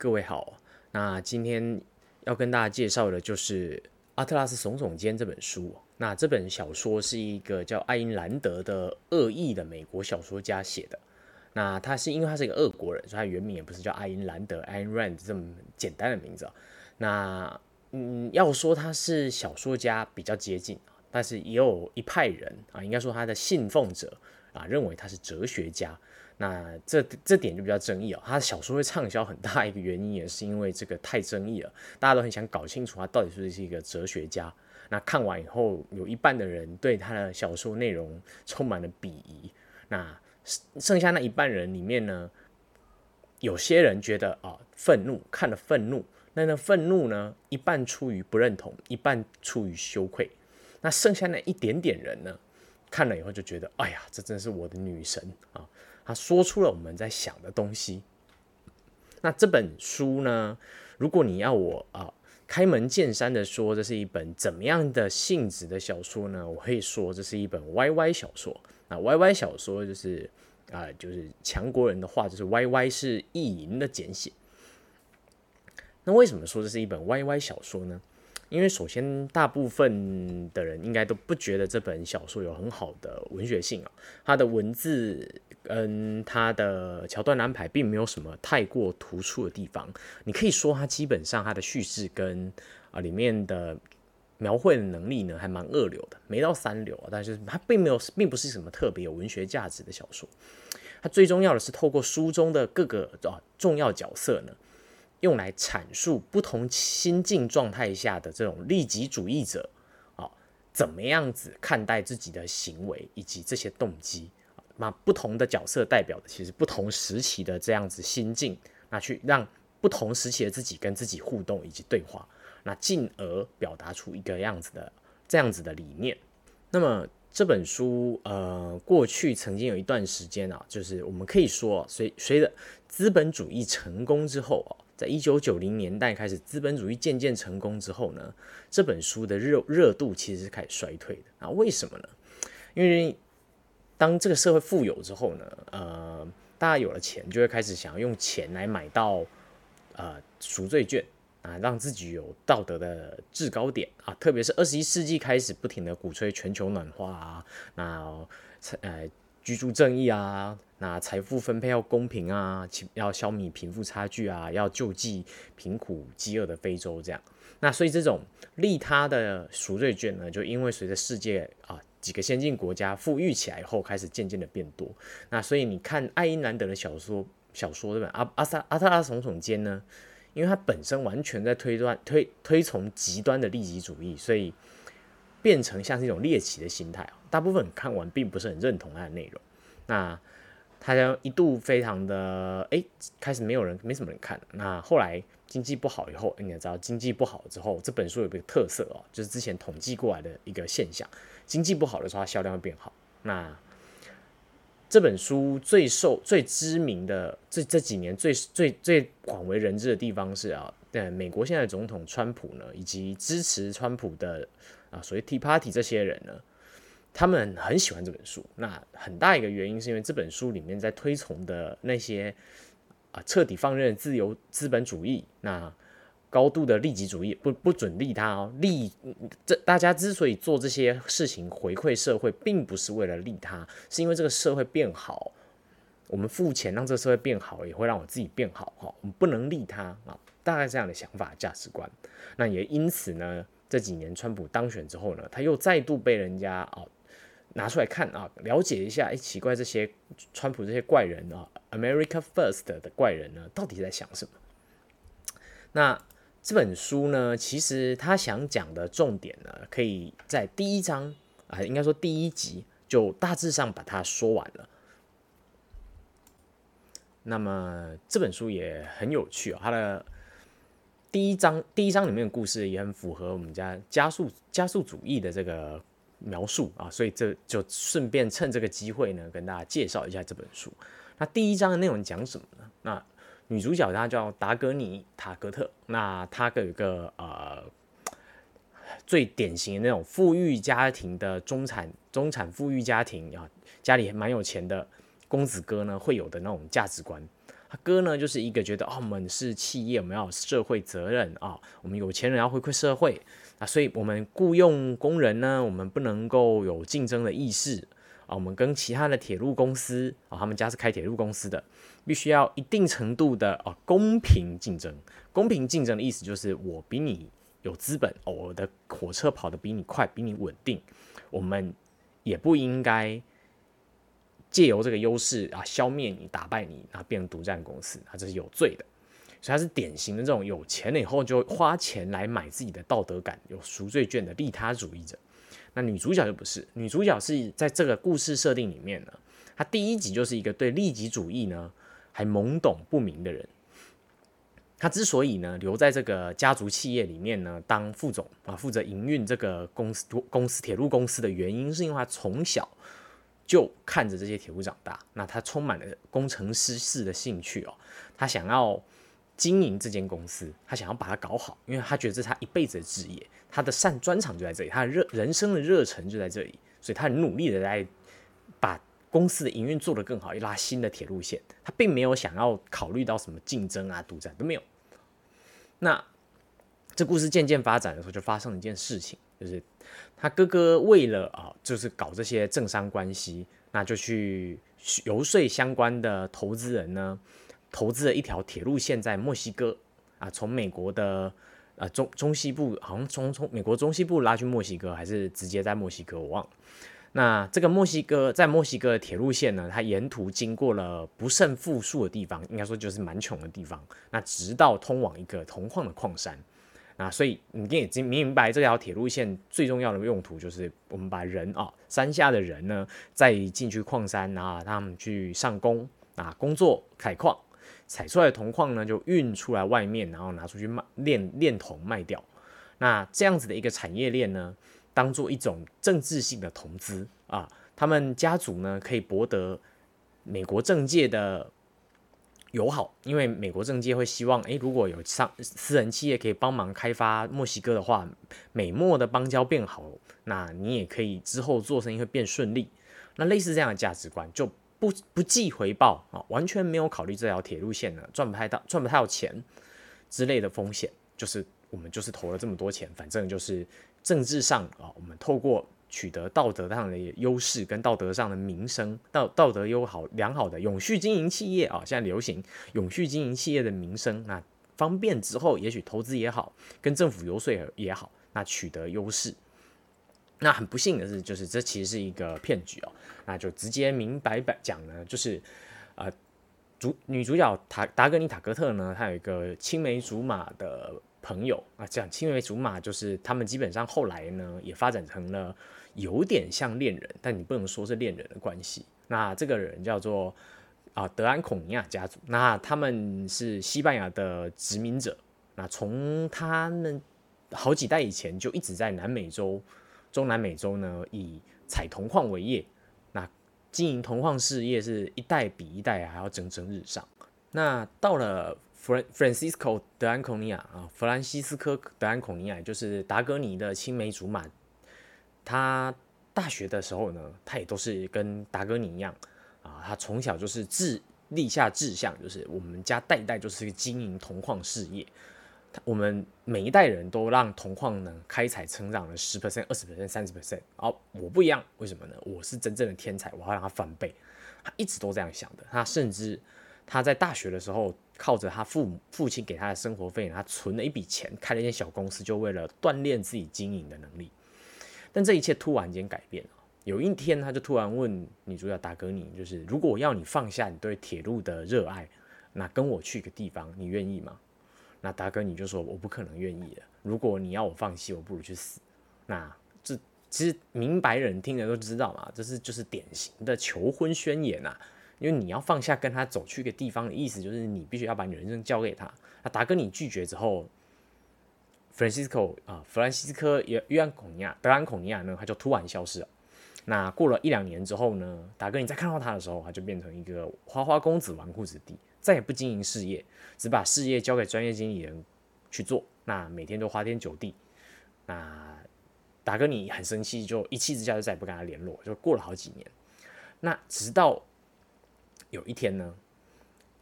各位好，那今天要跟大家介绍的就是《阿特拉斯耸耸肩》这本书。那这本小说是一个叫爱因兰德的恶意的美国小说家写的。那他是因为他是一个俄国人，所以他原名也不是叫爱因兰德 （Ayn Rand） 这么简单的名字。那嗯，要说他是小说家比较接近，但是也有一派人啊，应该说他的信奉者啊，认为他是哲学家。那这这点就比较争议哦。他的小说会畅销很大一个原因，也是因为这个太争议了，大家都很想搞清楚他到底是不是一个哲学家。那看完以后，有一半的人对他的小说内容充满了鄙夷。那剩下那一半人里面呢，有些人觉得啊愤怒，看了愤怒，那那愤怒呢，一半出于不认同，一半出于羞愧。那剩下那一点点人呢，看了以后就觉得，哎呀，这真是我的女神啊！他说出了我们在想的东西。那这本书呢？如果你要我啊开门见山的说，这是一本怎么样的性质的小说呢？我可以说这是一本 YY 小说。那 YY 小说就是啊，就是强国人的话，就是 YY 是意淫的简写。那为什么说这是一本 YY 小说呢？因为首先，大部分的人应该都不觉得这本小说有很好的文学性啊，它的文字。跟它的桥段安排并没有什么太过突出的地方，你可以说它基本上它的叙事跟啊里面的描绘的能力呢还蛮二流的，没到三流啊，但是它并没有并不是什么特别有文学价值的小说。它最重要的是透过书中的各个啊重要角色呢，用来阐述不同心境状态下的这种利己主义者啊怎么样子看待自己的行为以及这些动机。那不同的角色代表的其实不同时期的这样子心境，那去让不同时期的自己跟自己互动以及对话，那进而表达出一个样子的这样子的理念。那么这本书呃，过去曾经有一段时间啊，就是我们可以说，随随着资本主义成功之后啊，在一九九零年代开始，资本主义渐渐成功之后呢，这本书的热热度其实是开始衰退的啊？为什么呢？因为当这个社会富有之后呢，呃，大家有了钱，就会开始想要用钱来买到呃赎罪券啊，让自己有道德的制高点啊。特别是二十一世纪开始不停的鼓吹全球暖化啊，那呃居住正义啊，那财富分配要公平啊，要消弭贫富差距啊，要救济贫苦饥饿的非洲这样。那所以这种利他的赎罪券呢，就因为随着世界啊。几个先进国家富裕起来以后，开始渐渐的变多。那所以你看爱因兰德的小说，小说对吧？阿阿萨阿特拉耸耸肩呢？因为他本身完全在推断推推崇极端的利己主义，所以变成像是一种猎奇的心态。大部分看完并不是很认同他的内容。那他将一度非常的哎，开始没有人没什么人看。那后来经济不好以后，你也知道经济不好之后，这本书有个特色哦，就是之前统计过来的一个现象。经济不好的时候，它销量会变好。那这本书最受、最知名的这这几年最最最广为人知的地方是啊，对美国现在总统川普呢，以及支持川普的啊，所谓 Tea Party 这些人呢，他们很喜欢这本书。那很大一个原因是因为这本书里面在推崇的那些彻底放任自由资本主义那。高度的利己主义不不准利他哦，利这大家之所以做这些事情回馈社会，并不是为了利他，是因为这个社会变好，我们付钱让这个社会变好，也会让我自己变好哈。我们不能利他啊，大概这样的想法价值观。那也因此呢，这几年川普当选之后呢，他又再度被人家啊拿出来看啊，了解一下，哎，奇怪，这些川普这些怪人啊，America First 的怪人呢，到底在想什么？那。这本书呢，其实他想讲的重点呢，可以在第一章啊，应该说第一集就大致上把它说完了。那么这本书也很有趣啊，它的第一章第一章里面的故事也很符合我们家加速加速主义的这个描述啊，所以这就顺便趁这个机会呢，跟大家介绍一下这本书。那第一章的内容讲什么呢？那女主角她叫达格尼塔格特，那她有一个呃最典型的那种富裕家庭的中产中产富裕家庭啊，家里蛮有钱的公子哥呢会有的那种价值观。他哥呢就是一个觉得哦，我们是企业，我们要有社会责任啊，我们有钱人要回馈社会啊，所以我们雇佣工人呢，我们不能够有竞争的意识啊，我们跟其他的铁路公司啊，他们家是开铁路公司的，必须要一定程度的啊公平竞争。公平竞争的意思就是我比你有资本，我的火车跑得比你快，比你稳定，我们也不应该。借由这个优势啊，消灭你，打败你，然后变成独占公司，啊，这是有罪的。所以他是典型的这种有钱了以后就花钱来买自己的道德感、有赎罪券的利他主义者。那女主角就不是，女主角是在这个故事设定里面呢，她第一集就是一个对利己主义呢还懵懂不明的人。她之所以呢留在这个家族企业里面呢当副总啊，负责营运这个公司公司铁路公司的原因，是因为她从小。就看着这些铁路长大，那她充满了工程师式的兴趣哦。她想要经营这间公司，他想要把它搞好，因为他觉得这是他一辈子的职业，他的擅专长就在这里，他的热人生的热忱就在这里，所以他很努力的在把公司的营运做得更好，一拉新的铁路线。他并没有想要考虑到什么竞争啊、独占都没有。那这故事渐渐发展的时候，就发生了一件事情，就是。他哥哥为了啊，就是搞这些政商关系，那就去游说相关的投资人呢，投资了一条铁路线在墨西哥啊，从美国的呃中中西部，好像从从美国中西部拉去墨西哥，还是直接在墨西哥，我忘了。那这个墨西哥在墨西哥的铁路线呢，它沿途经过了不胜富庶的地方，应该说就是蛮穷的地方，那直到通往一个铜矿的矿山。啊，所以你也经明白这条铁路线最重要的用途就是我们把人啊，山下的人呢，再进去矿山啊，他们去上工啊，工作采矿，采出来的铜矿呢就运出来外面，然后拿出去卖炼炼铜卖掉。那这样子的一个产业链呢，当做一种政治性的投资啊，他们家族呢可以博得美国政界的。友好，因为美国政界会希望，诶，如果有上私人企业可以帮忙开发墨西哥的话，美墨的邦交变好，那你也可以之后做生意会变顺利。那类似这样的价值观，就不不计回报啊，完全没有考虑这条铁路线呢赚不太到赚不太到钱之类的风险，就是我们就是投了这么多钱，反正就是政治上啊，我们透过。取得道德上的优势跟道德上的名声，道道德优好良好的永续经营企业啊，现在流行永续经营企业的名声，那方便之后也许投资也好，跟政府游说也好，那取得优势。那很不幸的是，就是这其实是一个骗局哦，那就直接明白白讲呢，就是呃主女主角塔达格尼塔格特呢，她有一个青梅竹马的朋友啊，这样青梅竹马就是他们基本上后来呢也发展成了。有点像恋人，但你不能说是恋人的关系。那这个人叫做啊德安孔尼亚家族，那他们是西班牙的殖民者。那从他们好几代以前就一直在南美洲、中南美洲呢，以采铜矿为业。那经营铜矿事业是一代比一代还要蒸蒸日上。那到了弗兰 Francisco 德安孔尼亚啊，弗兰西斯科德安孔尼亚就是达格尼的青梅竹马。他大学的时候呢，他也都是跟达哥尼一样啊，他从小就是志立下志向，就是我们家代代就是经营铜矿事业，我们每一代人都让铜矿呢开采成长了十 percent、二十 percent、三十 percent。哦，我不一样，为什么呢？我是真正的天才，我要让它翻倍。他一直都这样想的。他甚至他在大学的时候，靠着他父母父亲给他的生活费，他存了一笔钱，开了一间小公司，就为了锻炼自己经营的能力。但这一切突然间改变了。有一天，他就突然问女主角达格尼：“就是如果我要你放下你对铁路的热爱，那跟我去一个地方，你愿意吗？”那达哥你就说：“我不可能愿意的。如果你要我放弃，我不如去死。”那这其实明白人听了都知道嘛，这是就是典型的求婚宣言呐。因为你要放下跟他走去一个地方的意思，就是你必须要把你人生交给他。那达哥你拒绝之后。Francisco 啊，弗兰西斯科约约安孔尼亚德安孔尼亚呢，他就突然消失了。那过了一两年之后呢，达哥你再看到他的时候，他就变成一个花花公子、纨绔子弟，再也不经营事业，只把事业交给专业经理人去做。那每天都花天酒地。那达哥你很生气，就一气之下就再也不跟他联络。就过了好几年，那直到有一天呢，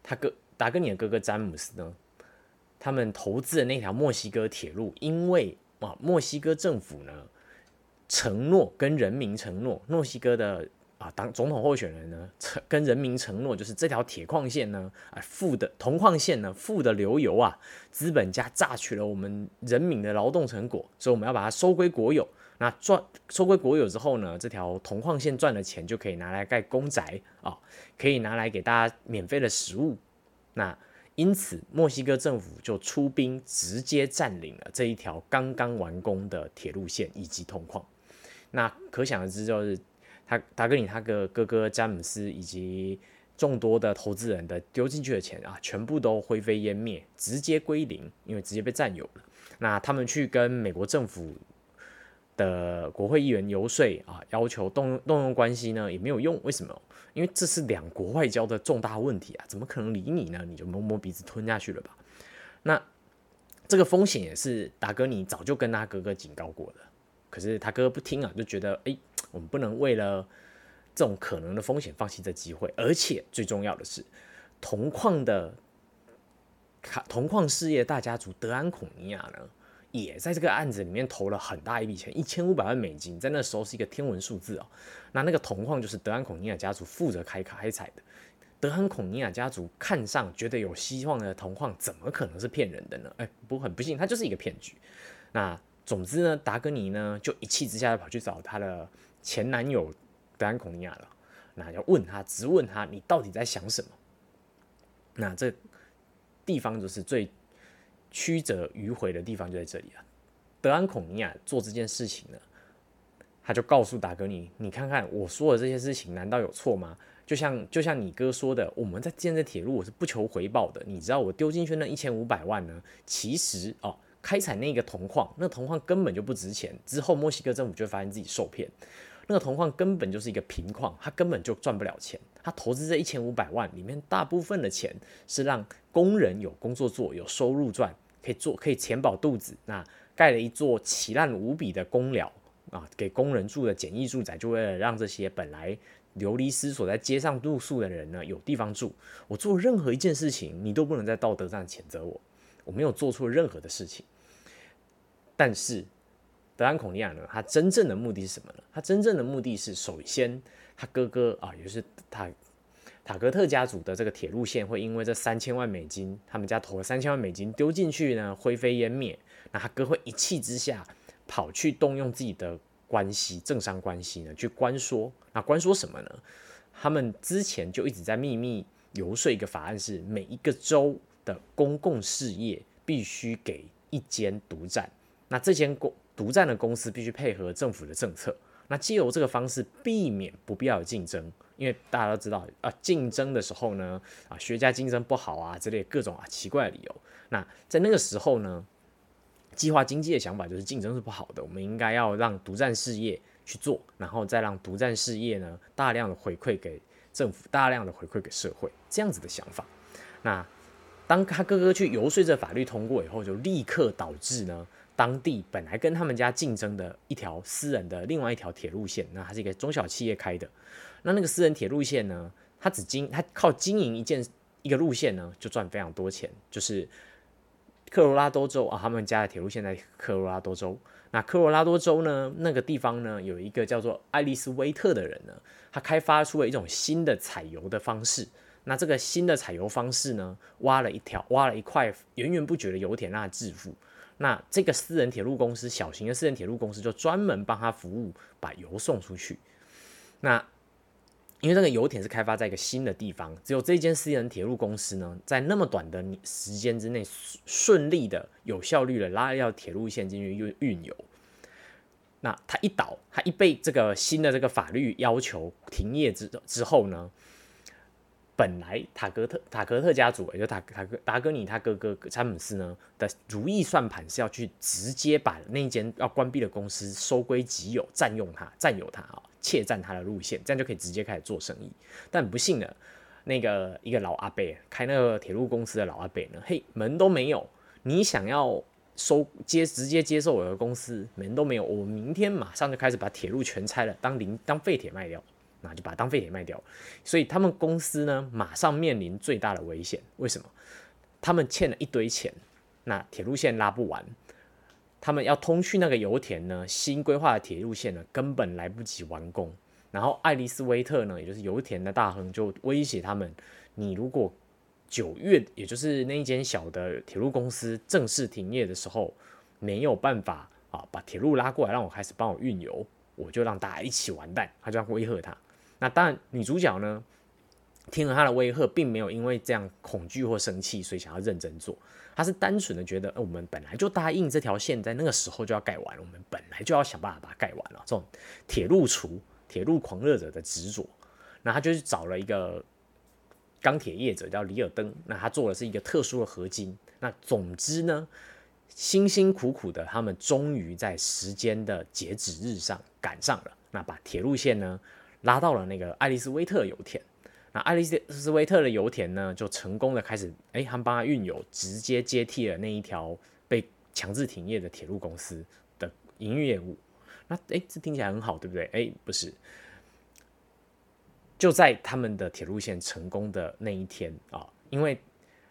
他哥达哥尼的哥哥詹姆斯呢，他们投资的那条墨西哥铁路，因为啊，墨西哥政府呢承诺跟人民承诺，墨西哥的啊当总统候选人呢承跟人民承诺，就是这条铁矿线呢，啊富的铜矿线呢富的流油啊，资本家榨取了我们人民的劳动成果，所以我们要把它收归国有。那赚收归国有之后呢，这条铜矿线赚的钱就可以拿来盖公宅啊，可以拿来给大家免费的食物。那因此，墨西哥政府就出兵直接占领了这一条刚刚完工的铁路线以及铜矿。那可想而知，就是他达格尼他的哥哥詹姆斯以及众多的投资人的丢进去的钱啊，全部都灰飞烟灭，直接归零，因为直接被占有了。那他们去跟美国政府。的国会议员游说啊，要求动动用关系呢，也没有用。为什么？因为这是两国外交的重大问题啊，怎么可能理你呢？你就摸摸鼻子吞下去了吧？那这个风险也是达哥你早就跟他哥哥警告过的，可是他哥哥不听啊，就觉得哎，我们不能为了这种可能的风险放弃这机会。而且最重要的是，铜矿的铜矿事业大家族德安孔尼亚呢？也在这个案子里面投了很大一笔钱，一千五百万美金，在那时候是一个天文数字哦。那那个铜矿就是德安孔尼亚家族负责开开采的。德安孔尼亚家族看上觉得有希望的铜矿，怎么可能是骗人的呢？哎，不过很不幸，它就是一个骗局。那总之呢，达格尼呢就一气之下跑去找他的前男友德安孔尼亚了。那要问他，直问他，你到底在想什么？那这地方就是最。曲折迂回的地方就在这里啊！德安孔尼亚做这件事情呢，他就告诉达哥尼：“你看看我说的这些事情，难道有错吗？就像就像你哥说的，我们在建这铁路，我是不求回报的。你知道我丢进去那一千五百万呢？其实哦，开采那个铜矿，那铜矿根本就不值钱。之后墨西哥政府就发现自己受骗，那个铜矿根本就是一个平矿，他根本就赚不了钱。他投资这一千五百万里面，大部分的钱是让工人有工作做，有收入赚。”可以做，可以填饱肚子。那盖了一座奇烂无比的公寮啊，给工人住的简易住宅，就为了让这些本来流离失所在街上露宿的人呢，有地方住。我做任何一件事情，你都不能在道德上谴责我，我没有做错任何的事情。但是德安孔尼亚呢，他真正的目的是什么呢？他真正的目的是，首先他哥哥啊，也就是塔。塔格特家族的这个铁路线会因为这三千万美金，他们家投了三千万美金丢进去呢，灰飞烟灭。那他哥会一气之下跑去动用自己的关系，政商关系呢，去关说。那关说什么呢？他们之前就一直在秘密游说一个法案，是每一个州的公共事业必须给一间独占。那这间公独占的公司必须配合政府的政策。那借由这个方式避免不必要的竞争。因为大家都知道啊，竞争的时候呢，啊，学家竞争不好啊，之类各种啊奇怪的理由。那在那个时候呢，计划经济的想法就是竞争是不好的，我们应该要让独占事业去做，然后再让独占事业呢大量的回馈给政府，大量的回馈给社会，这样子的想法。那当他哥哥去游说这法律通过以后，就立刻导致呢。当地本来跟他们家竞争的一条私人的另外一条铁路线，那它是一个中小企业开的。那那个私人铁路线呢，它只经它靠经营一件一个路线呢，就赚非常多钱。就是科罗拉多州啊，他们家的铁路线在科罗拉多州。那科罗拉多州呢，那个地方呢，有一个叫做爱丽丝威特的人呢，他开发出了一种新的采油的方式。那这个新的采油方式呢，挖了一条挖了一块源源不绝的油田，让他致富。那这个私人铁路公司，小型的私人铁路公司就专门帮他服务，把油送出去。那因为这个油田是开发在一个新的地方，只有这间私人铁路公司呢，在那么短的时间之内顺利的、有效率的拉一条铁路线进去运运油。那他一倒，他一被这个新的这个法律要求停业之之后呢？本来塔格特塔格特家族，也就塔塔格达格尼他哥哥詹姆斯呢的如意算盘是要去直接把那间要关闭的公司收归己有，占用它，占有它啊，窃占它的路线，这样就可以直接开始做生意。但不幸的，那个一个老阿伯开那个铁路公司的老阿伯呢，嘿，门都没有，你想要收接直接接受我的公司，门都没有，我明天马上就开始把铁路全拆了，当零当废铁卖掉。那就把当废铁卖掉。所以他们公司呢，马上面临最大的危险。为什么？他们欠了一堆钱，那铁路线拉不完，他们要通去那个油田呢，新规划的铁路线呢，根本来不及完工。然后爱丽丝威特呢，也就是油田的大亨，就威胁他们：你如果九月，也就是那一间小的铁路公司正式停业的时候，没有办法啊，把铁路拉过来让我开始帮我运油，我就让大家一起完蛋。他就要威吓他。那当然，女主角呢？听了他的威吓，并没有因为这样恐惧或生气，所以想要认真做。他是单纯的觉得，我们本来就答应这条线在那个时候就要盖完，我们本来就要想办法把它盖完了。这种铁路厨、铁路狂热者的执着，那他就去找了一个钢铁业者叫里尔登，那他做的是一个特殊的合金。那总之呢，辛辛苦苦的，他们终于在时间的截止日上赶上了，那把铁路线呢拉到了那个爱丽丝威特油田。那爱丽丝威特的油田呢，就成功的开始，哎，他们帮他运油，直接接替了那一条被强制停业的铁路公司的营业务。那哎，这听起来很好，对不对？哎，不是，就在他们的铁路线成功的那一天啊，因为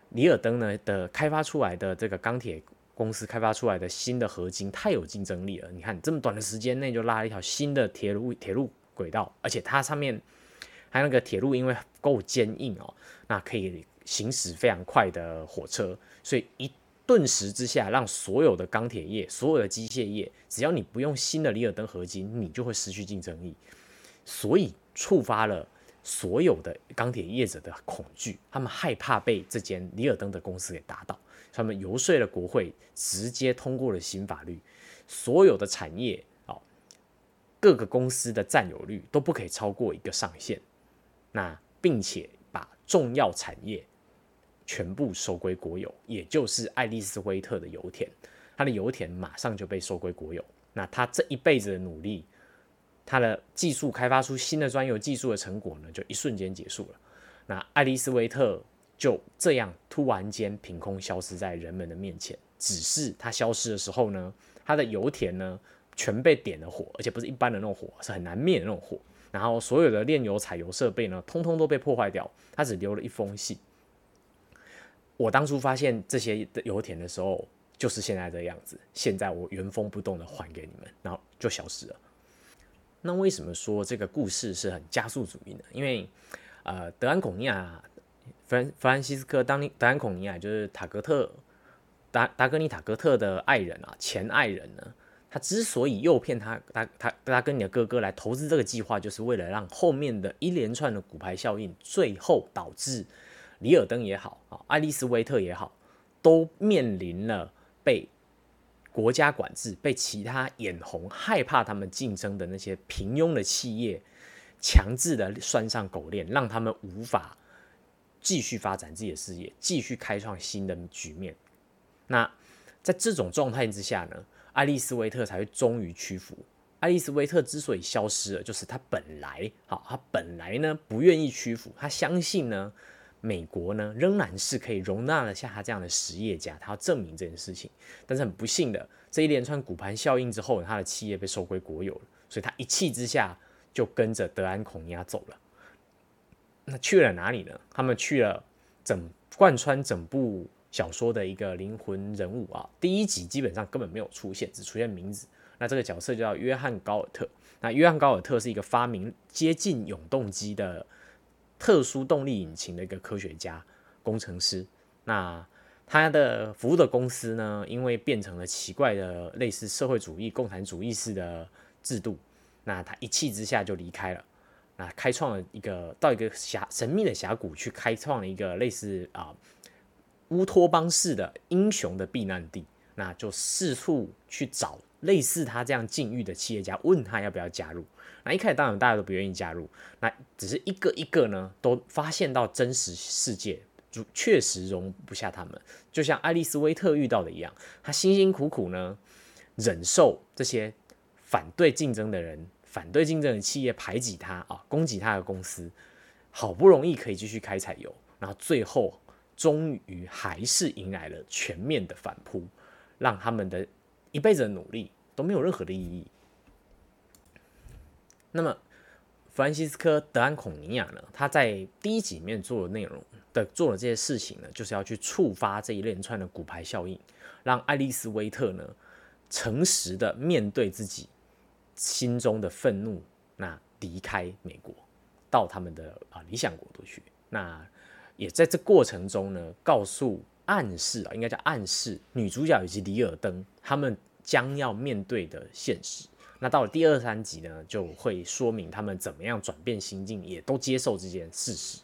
里尔登呢的开发出来的这个钢铁公司开发出来的新的合金太有竞争力了。你看，这么短的时间内就拉了一条新的铁路铁路轨道，而且它上面。它那个铁路因为够坚硬哦，那可以行驶非常快的火车，所以一顿时之下，让所有的钢铁业、所有的机械业，只要你不用新的里尔登合金，你就会失去竞争力。所以触发了所有的钢铁业者的恐惧，他们害怕被这间里尔登的公司给打倒，他们游说了国会，直接通过了新法律，所有的产业，各个公司的占有率都不可以超过一个上限。那并且把重要产业全部收归国有，也就是爱丽丝威特的油田，他的油田马上就被收归国有。那他这一辈子的努力，他的技术开发出新的专有技术的成果呢，就一瞬间结束了。那爱丽丝威特就这样突然间凭空消失在人们的面前。只是他消失的时候呢，他的油田呢全被点了火，而且不是一般的那种火，是很难灭的那种火。然后所有的炼油、采油设备呢，通通都被破坏掉。他只留了一封信。我当初发现这些油田的时候，就是现在这样子。现在我原封不动的还给你们，然后就消失了。那为什么说这个故事是很加速主义呢？因为呃，德安孔尼亚、弗兰弗兰西斯科当德安孔尼亚就是塔格特达达格尼塔格特的爱人啊，前爱人呢？他之所以诱骗他，他他他跟你的哥哥来投资这个计划，就是为了让后面的一连串的股牌效应，最后导致里尔登也好啊，爱丽丝威特也好，都面临了被国家管制、被其他眼红、害怕他们竞争的那些平庸的企业强制的拴上狗链，让他们无法继续发展自己的事业，继续开创新的局面。那在这种状态之下呢？爱丽丝威特才会终于屈服。爱丽丝威特之所以消失了，就是他本来好，他本来呢不愿意屈服，他相信呢美国呢仍然是可以容纳得下他这样的实业家，他要证明这件事情。但是很不幸的，这一连串股盘效应之后，他的企业被收归国有了，所以他一气之下就跟着德安孔尼亚走了。那去了哪里呢？他们去了整贯穿整部。小说的一个灵魂人物啊，第一集基本上根本没有出现，只出现名字。那这个角色叫约翰高尔特。那约翰高尔特是一个发明接近永动机的特殊动力引擎的一个科学家、工程师。那他的服务的公司呢，因为变成了奇怪的类似社会主义、共产主义式的制度，那他一气之下就离开了。那开创了一个到一个峡神秘的峡谷去开创了一个类似啊。乌托邦式的英雄的避难地，那就四处去找类似他这样境遇的企业家，问他要不要加入。那一开始当然大家都不愿意加入，那只是一个一个呢，都发现到真实世界就确实容不下他们。就像爱丽丝威特遇到的一样，他辛辛苦苦呢忍受这些反对竞争的人、反对竞争的企业排挤他啊，攻击他的公司，好不容易可以继续开采油，然后最后。终于还是迎来了全面的反扑，让他们的一辈子的努力都没有任何的意义。那么，弗兰西斯科·德安孔尼亚呢，他在第一集里面做的内容的做的这些事情呢，就是要去触发这一连串的骨牌效应，让爱丽丝·威特呢，诚实的面对自己心中的愤怒，那离开美国，到他们的啊理想国度去。那也在这过程中呢，告诉暗示啊，应该叫暗示女主角以及里尔登他们将要面对的现实。那到了第二三集呢，就会说明他们怎么样转变心境，也都接受这件事实。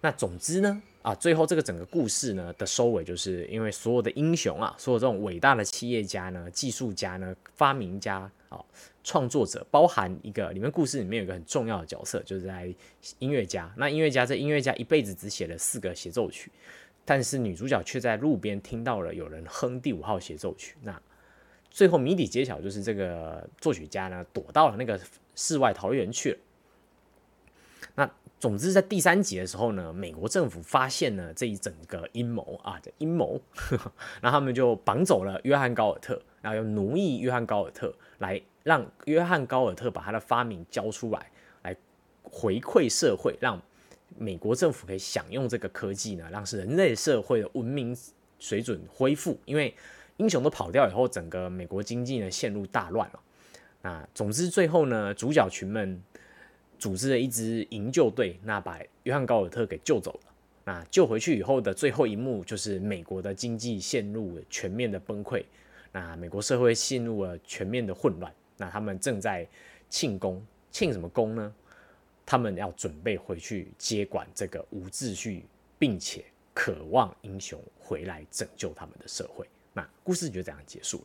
那总之呢，啊，最后这个整个故事呢的收尾，就是因为所有的英雄啊，所有这种伟大的企业家呢、技术家呢、发明家啊、创作者，包含一个里面故事里面有一个很重要的角色，就是在音乐家。那音乐家这音乐家一辈子只写了四个协奏曲，但是女主角却在路边听到了有人哼第五号协奏曲。那最后谜底揭晓，就是这个作曲家呢躲到了那个世外桃源去了。那总之，在第三集的时候呢，美国政府发现了这一整个阴谋啊的阴谋，然后他们就绑走了约翰高尔特，然后又奴役约翰高尔特，来让约翰高尔特把他的发明交出来，来回馈社会，让美国政府可以享用这个科技呢，让人类社会的文明水准恢复，因为。英雄都跑掉以后，整个美国经济呢陷入大乱了。那总之最后呢，主角群们组织了一支营救队，那把约翰高尔特给救走了。那救回去以后的最后一幕，就是美国的经济陷入全面的崩溃，那美国社会陷入了全面的混乱。那他们正在庆功，庆什么功呢？他们要准备回去接管这个无秩序，并且渴望英雄回来拯救他们的社会。那故事就这样结束了。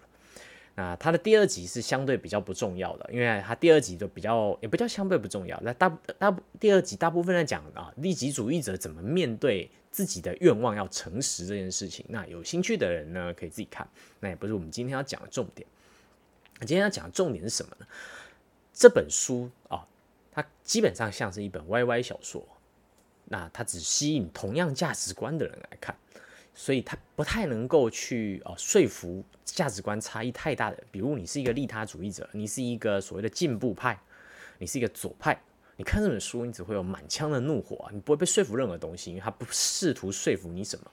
那它的第二集是相对比较不重要的，因为它第二集就比较也不叫相对不重要。那大大第二集大部分在讲啊，利己主义者怎么面对自己的愿望要诚实这件事情。那有兴趣的人呢，可以自己看。那也不是我们今天要讲的重点。今天要讲的重点是什么呢？这本书啊，它基本上像是一本 YY 小说。那它只吸引同样价值观的人来看。所以它不太能够去啊说服价值观差异太大的，比如你是一个利他主义者，你是一个所谓的进步派，你是一个左派，你看这本书，你只会有满腔的怒火，你不会被说服任何东西，因为他不试图说服你什么，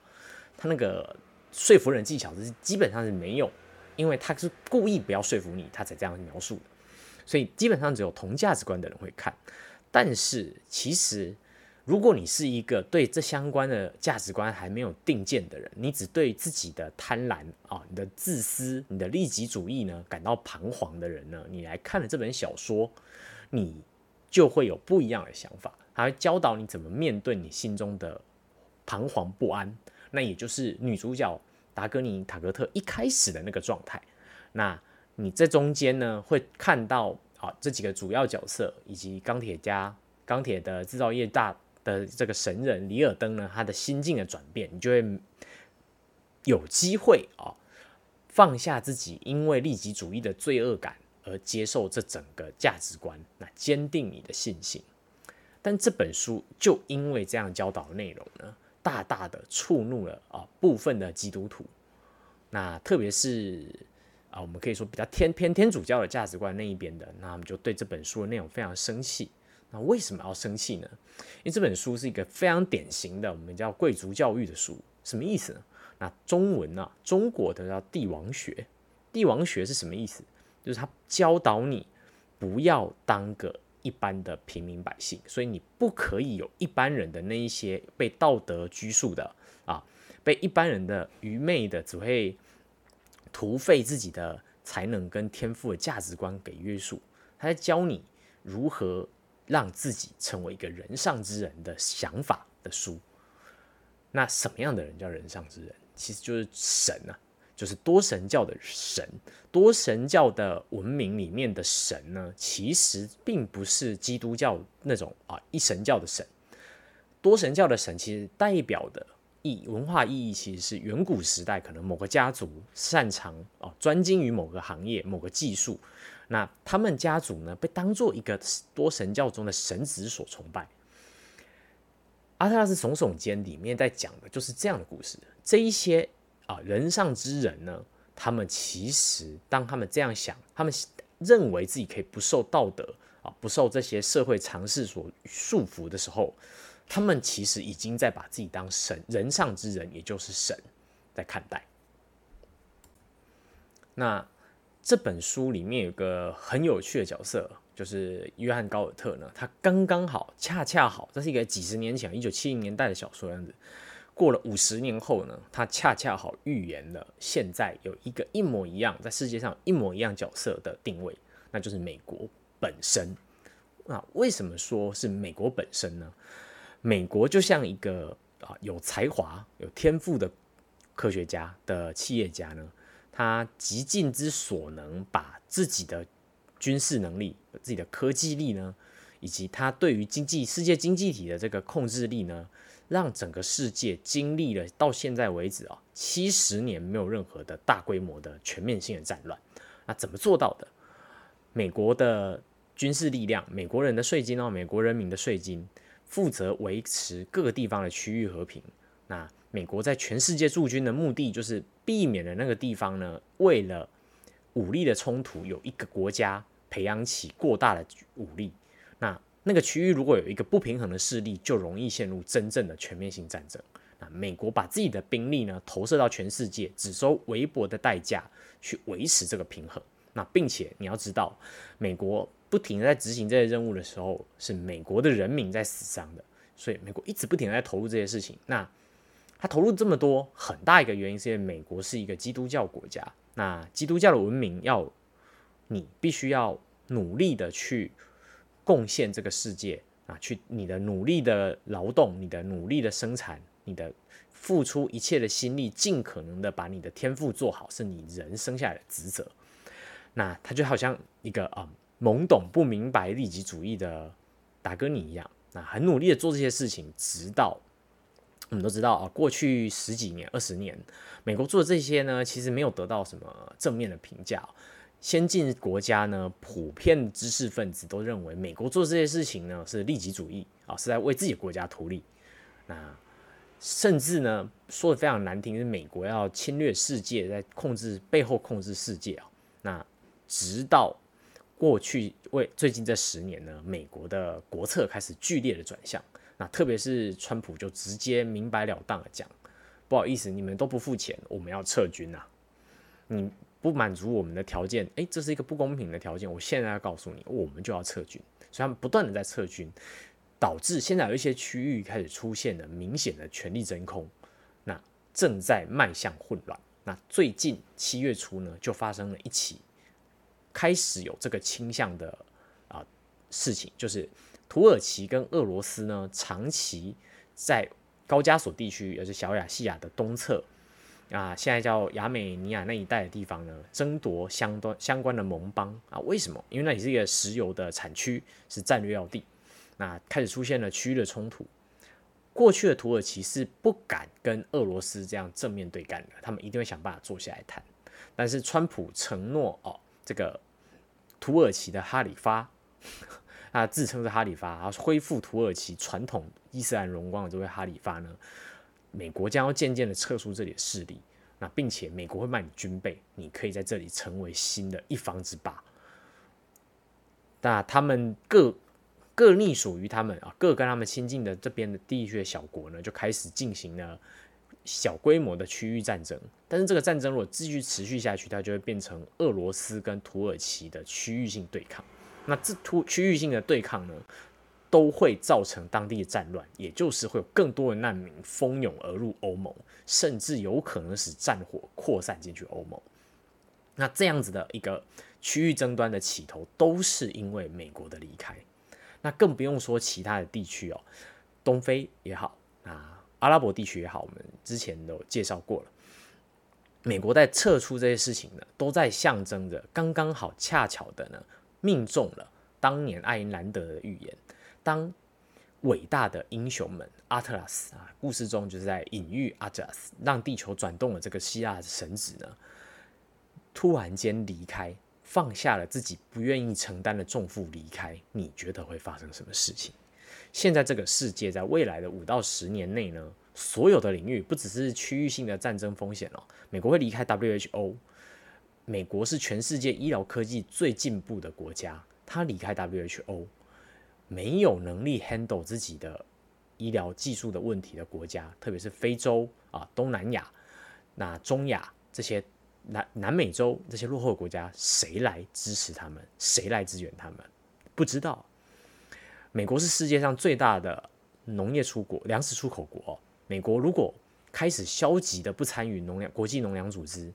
他那个说服人技巧是基本上是没有，因为他是故意不要说服你，他才这样描述，所以基本上只有同价值观的人会看，但是其实。如果你是一个对这相关的价值观还没有定见的人，你只对自己的贪婪啊、你的自私、你的利己主义呢感到彷徨的人呢，你来看了这本小说，你就会有不一样的想法，还会教导你怎么面对你心中的彷徨不安。那也就是女主角达格尼塔格特一开始的那个状态。那你这中间呢，会看到啊这几个主要角色以及钢铁家、钢铁的制造业大。的这个神人里尔登呢，他的心境的转变，你就会有机会啊，放下自己因为利己主义的罪恶感而接受这整个价值观，那坚定你的信心。但这本书就因为这样教导的内容呢，大大的触怒了啊部分的基督徒，那特别是啊我们可以说比较天偏天主教的价值观那一边的，那我们就对这本书的内容非常生气。那为什么要生气呢？因为这本书是一个非常典型的我们叫贵族教育的书，什么意思呢？那中文呢？中国的叫帝王学，帝王学是什么意思？就是他教导你不要当个一般的平民百姓，所以你不可以有一般人的那一些被道德拘束的啊，被一般人的愚昧的只会徒费自己的才能跟天赋的价值观给约束。他在教你如何。让自己成为一个人上之人的想法的书，那什么样的人叫人上之人？其实就是神啊，就是多神教的神。多神教的文明里面的神呢，其实并不是基督教那种啊一神教的神。多神教的神其实代表的意文化意义，其实是远古时代可能某个家族擅长啊专精于某个行业、某个技术。那他们家族呢，被当做一个多神教中的神子所崇拜。阿特拉斯耸耸肩里面在讲的就是这样的故事。这一些啊人上之人呢，他们其实当他们这样想，他们认为自己可以不受道德啊，不受这些社会常识所束缚的时候，他们其实已经在把自己当神，人上之人，也就是神在看待。那这本书里面有个很有趣的角色，就是约翰高尔特呢，他刚刚好，恰恰好，这是一个几十年前，一九七零年代的小说样子。过了五十年后呢，他恰恰好预言了现在有一个一模一样，在世界上一模一样角色的定位，那就是美国本身。那为什么说是美国本身呢？美国就像一个啊有才华、有天赋的科学家的企业家呢，他极尽之所能，把自己的军事能力、自己的科技力呢，以及他对于经济世界经济体的这个控制力呢。让整个世界经历了到现在为止啊七十年没有任何的大规模的全面性的战乱，那怎么做到的？美国的军事力量，美国人的税金哦，美国人民的税金，负责维持各个地方的区域和平。那美国在全世界驻军的目的，就是避免了那个地方呢，为了武力的冲突，有一个国家培养起过大的武力。那个区域如果有一个不平衡的势力，就容易陷入真正的全面性战争。那美国把自己的兵力呢投射到全世界，只收微薄的代价去维持这个平衡。那并且你要知道，美国不停的在执行这些任务的时候，是美国的人民在死伤的。所以美国一直不停的在投入这些事情。那他投入这么多，很大一个原因是因为美国是一个基督教国家。那基督教的文明要你必须要努力的去。贡献这个世界啊，去你的努力的劳动，你的努力的生产，你的付出一切的心力，尽可能的把你的天赋做好，是你人生下来的职责。那他就好像一个啊懵懂不明白利己主义的达哥尼一样，那很努力的做这些事情，直到我们都知道啊，过去十几年、二十年，美国做的这些呢，其实没有得到什么正面的评价。先进国家呢，普遍知识分子都认为美国做这些事情呢是利己主义啊，是在为自己国家图利。那甚至呢说的非常难听，是美国要侵略世界，在控制背后控制世界啊。那直到过去为最近这十年呢，美国的国策开始剧烈的转向。那特别是川普就直接明白了当的讲，不好意思，你们都不付钱，我们要撤军呐。你。不满足我们的条件，诶，这是一个不公平的条件。我现在要告诉你，我们就要撤军，所以他们不断的在撤军，导致现在有一些区域开始出现了明显的权力真空，那正在迈向混乱。那最近七月初呢，就发生了一起开始有这个倾向的啊事情，就是土耳其跟俄罗斯呢，长期在高加索地区，也是小亚细亚的东侧。啊，现在叫亚美尼亚那一带的地方呢，争夺相关相关的盟邦啊？为什么？因为那里是一个石油的产区，是战略要地。那开始出现了区域的冲突。过去的土耳其是不敢跟俄罗斯这样正面对干的，他们一定会想办法坐下来谈。但是川普承诺哦，这个土耳其的哈里发，他自称是哈里发，然后恢复土耳其传统伊斯兰荣光的这位哈里发呢？美国将要渐渐的撤出这里的势力，那并且美国会卖你军备，你可以在这里成为新的一方之霸。那他们各各隶属于他们啊，各跟他们亲近的这边的地区的小国呢，就开始进行了小规模的区域战争。但是这个战争如果继续持续下去，它就会变成俄罗斯跟土耳其的区域性对抗。那这突区域性的对抗呢？都会造成当地的战乱，也就是会有更多的难民蜂拥而入欧盟，甚至有可能使战火扩散进去欧盟。那这样子的一个区域争端的起头，都是因为美国的离开。那更不用说其他的地区哦，东非也好，啊，阿拉伯地区也好，我们之前都介绍过了。美国在撤出这些事情呢，都在象征着刚刚好恰巧的呢，命中了当年爱因兰德的预言。当伟大的英雄们阿特拉斯啊，故事中就是在隐喻阿特拉斯让地球转动的这个希腊神子呢，突然间离开，放下了自己不愿意承担的重负离开，你觉得会发生什么事情？现在这个世界在未来的五到十年内呢，所有的领域不只是区域性的战争风险哦，美国会离开 WHO，美国是全世界医疗科技最进步的国家。他离开 WHO，没有能力 handle 自己的医疗技术的问题的国家，特别是非洲啊、东南亚、那中亚这些南南美洲这些落后的国家，谁来支持他们？谁来支援他们？不知道。美国是世界上最大的农业出国、粮食出口国。美国如果开始消极的不参与农粮国际农粮组织，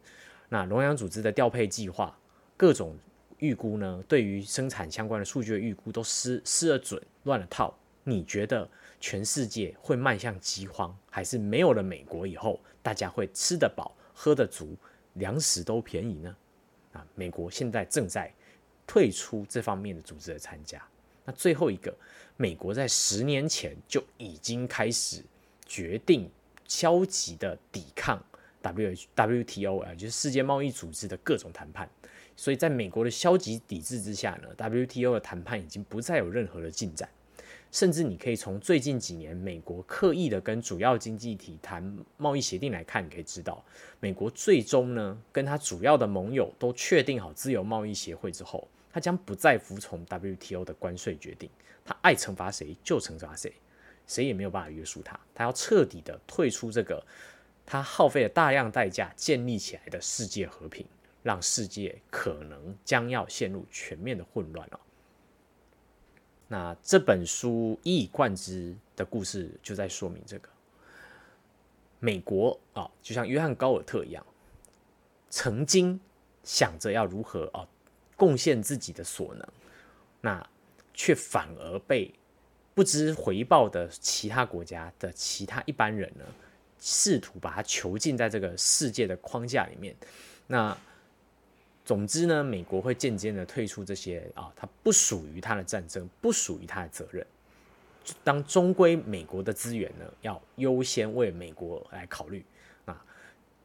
那农粮组织的调配计划、各种预估呢，对于生产相关的数据的预估都失失了准、乱了套。你觉得全世界会迈向饥荒，还是没有了美国以后，大家会吃得饱、喝得足、粮食都便宜呢？啊，美国现在正在退出这方面的组织的参加。那最后一个，美国在十年前就已经开始决定消极的抵抗 W WTO 啊，就是世界贸易组织的各种谈判。所以在美国的消极抵制之下呢，WTO 的谈判已经不再有任何的进展。甚至你可以从最近几年美国刻意的跟主要经济体谈贸易协定来看，你可以知道，美国最终呢跟他主要的盟友都确定好自由贸易协会之后。他将不再服从 WTO 的关税决定，他爱惩罚谁就惩罚谁，谁也没有办法约束他。他要彻底的退出这个他耗费了大量代价建立起来的世界和平，让世界可能将要陷入全面的混乱了。那这本书一以贯之的故事就在说明这个：美国啊，就像约翰高尔特一样，曾经想着要如何啊。贡献自己的所能，那却反而被不知回报的其他国家的其他一般人呢，试图把他囚禁在这个世界的框架里面。那总之呢，美国会渐渐的退出这些啊，它不属于它的战争，不属于它的责任。当终归美国的资源呢，要优先为美国来考虑啊，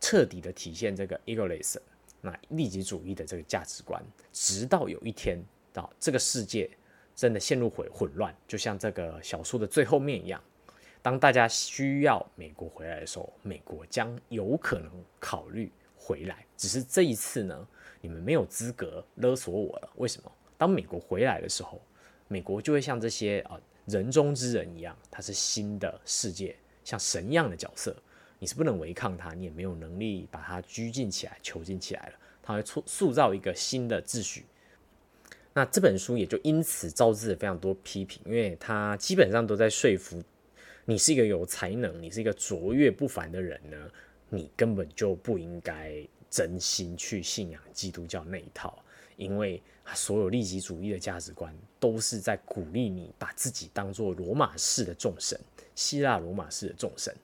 彻底的体现这个 e g o l i s m。那利己主义的这个价值观，直到有一天，到这个世界真的陷入混混乱，就像这个小说的最后面一样，当大家需要美国回来的时候，美国将有可能考虑回来。只是这一次呢，你们没有资格勒索我了。为什么？当美国回来的时候，美国就会像这些啊人中之人一样，他是新的世界，像神一样的角色。你是不能违抗他，你也没有能力把他拘禁起来、囚禁起来了。他会塑塑造一个新的秩序。那这本书也就因此招致了非常多批评，因为他基本上都在说服你是一个有才能、你是一个卓越不凡的人呢，你根本就不应该真心去信仰基督教那一套，因为所有利己主义的价值观都是在鼓励你把自己当做罗马式的众神、希腊罗马式的众神。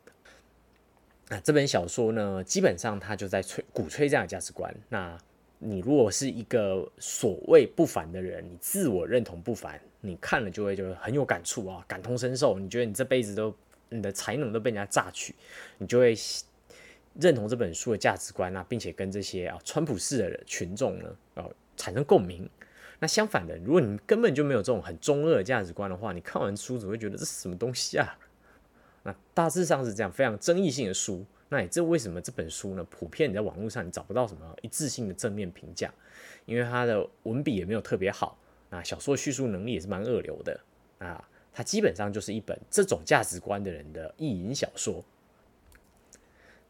那这本小说呢，基本上他就在吹鼓吹这样的价值观。那你如果是一个所谓不凡的人，你自我认同不凡，你看了就会就很有感触啊，感同身受。你觉得你这辈子都你的才能都被人家榨取，你就会认同这本书的价值观啊，并且跟这些啊川普式的群众呢，呃产生共鸣。那相反的，如果你根本就没有这种很中二的价值观的话，你看完书只会觉得这是什么东西啊？那大致上是这样，非常争议性的书。那也这为什么这本书呢？普遍你在网络上你找不到什么一致性的正面评价，因为它的文笔也没有特别好。那小说叙述能力也是蛮二流的。啊，它基本上就是一本这种价值观的人的意淫小说。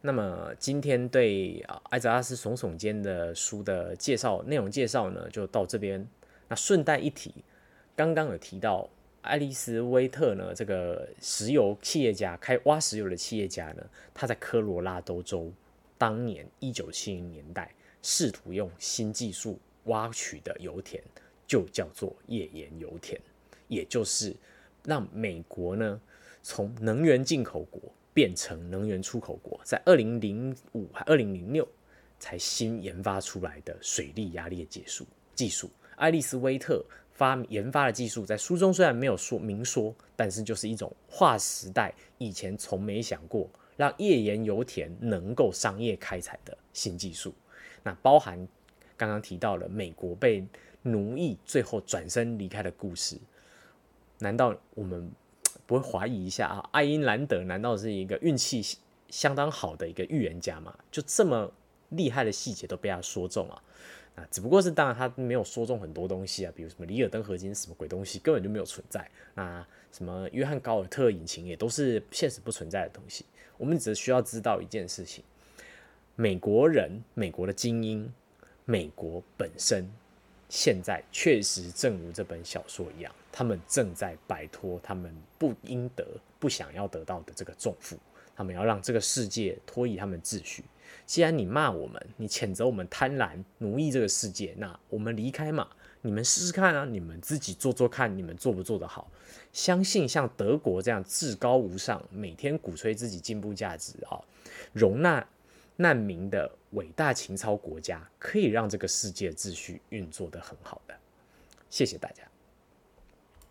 那么今天对啊艾泽拉斯耸耸肩的书的介绍内容介绍呢，就到这边。那顺带一提，刚刚有提到。爱丽丝·威特呢？这个石油企业家，开挖石油的企业家呢？他在科罗拉多州，当年一九七零年代，试图用新技术挖取的油田，就叫做页岩油田，也就是让美国呢，从能源进口国变成能源出口国，在二零零五还二零零六才新研发出来的水力压裂技术技术，爱丽丝·威特。发研发的技术在书中虽然没有说明说，但是就是一种划时代以前从没想过让页岩油田能够商业开采的新技术。那包含刚刚提到了美国被奴役最后转身离开的故事，难道我们不会怀疑一下啊？爱因兰德难道是一个运气相当好的一个预言家吗？就这么厉害的细节都被他说中了。啊，只不过是当然他没有说中很多东西啊，比如什么里尔登合金什么鬼东西根本就没有存在。那什么约翰高尔特引擎也都是现实不存在的东西。我们只需要知道一件事情：美国人、美国的精英、美国本身，现在确实正如这本小说一样，他们正在摆脱他们不应得、不想要得到的这个重负。他们要让这个世界脱离他们秩序。既然你骂我们，你谴责我们贪婪奴役这个世界，那我们离开嘛？你们试试看啊！你们自己做做看，你们做不做得好？相信像德国这样至高无上、每天鼓吹自己进步价值啊，容纳难民的伟大情操国家，可以让这个世界秩序运作得很好的。谢谢大家。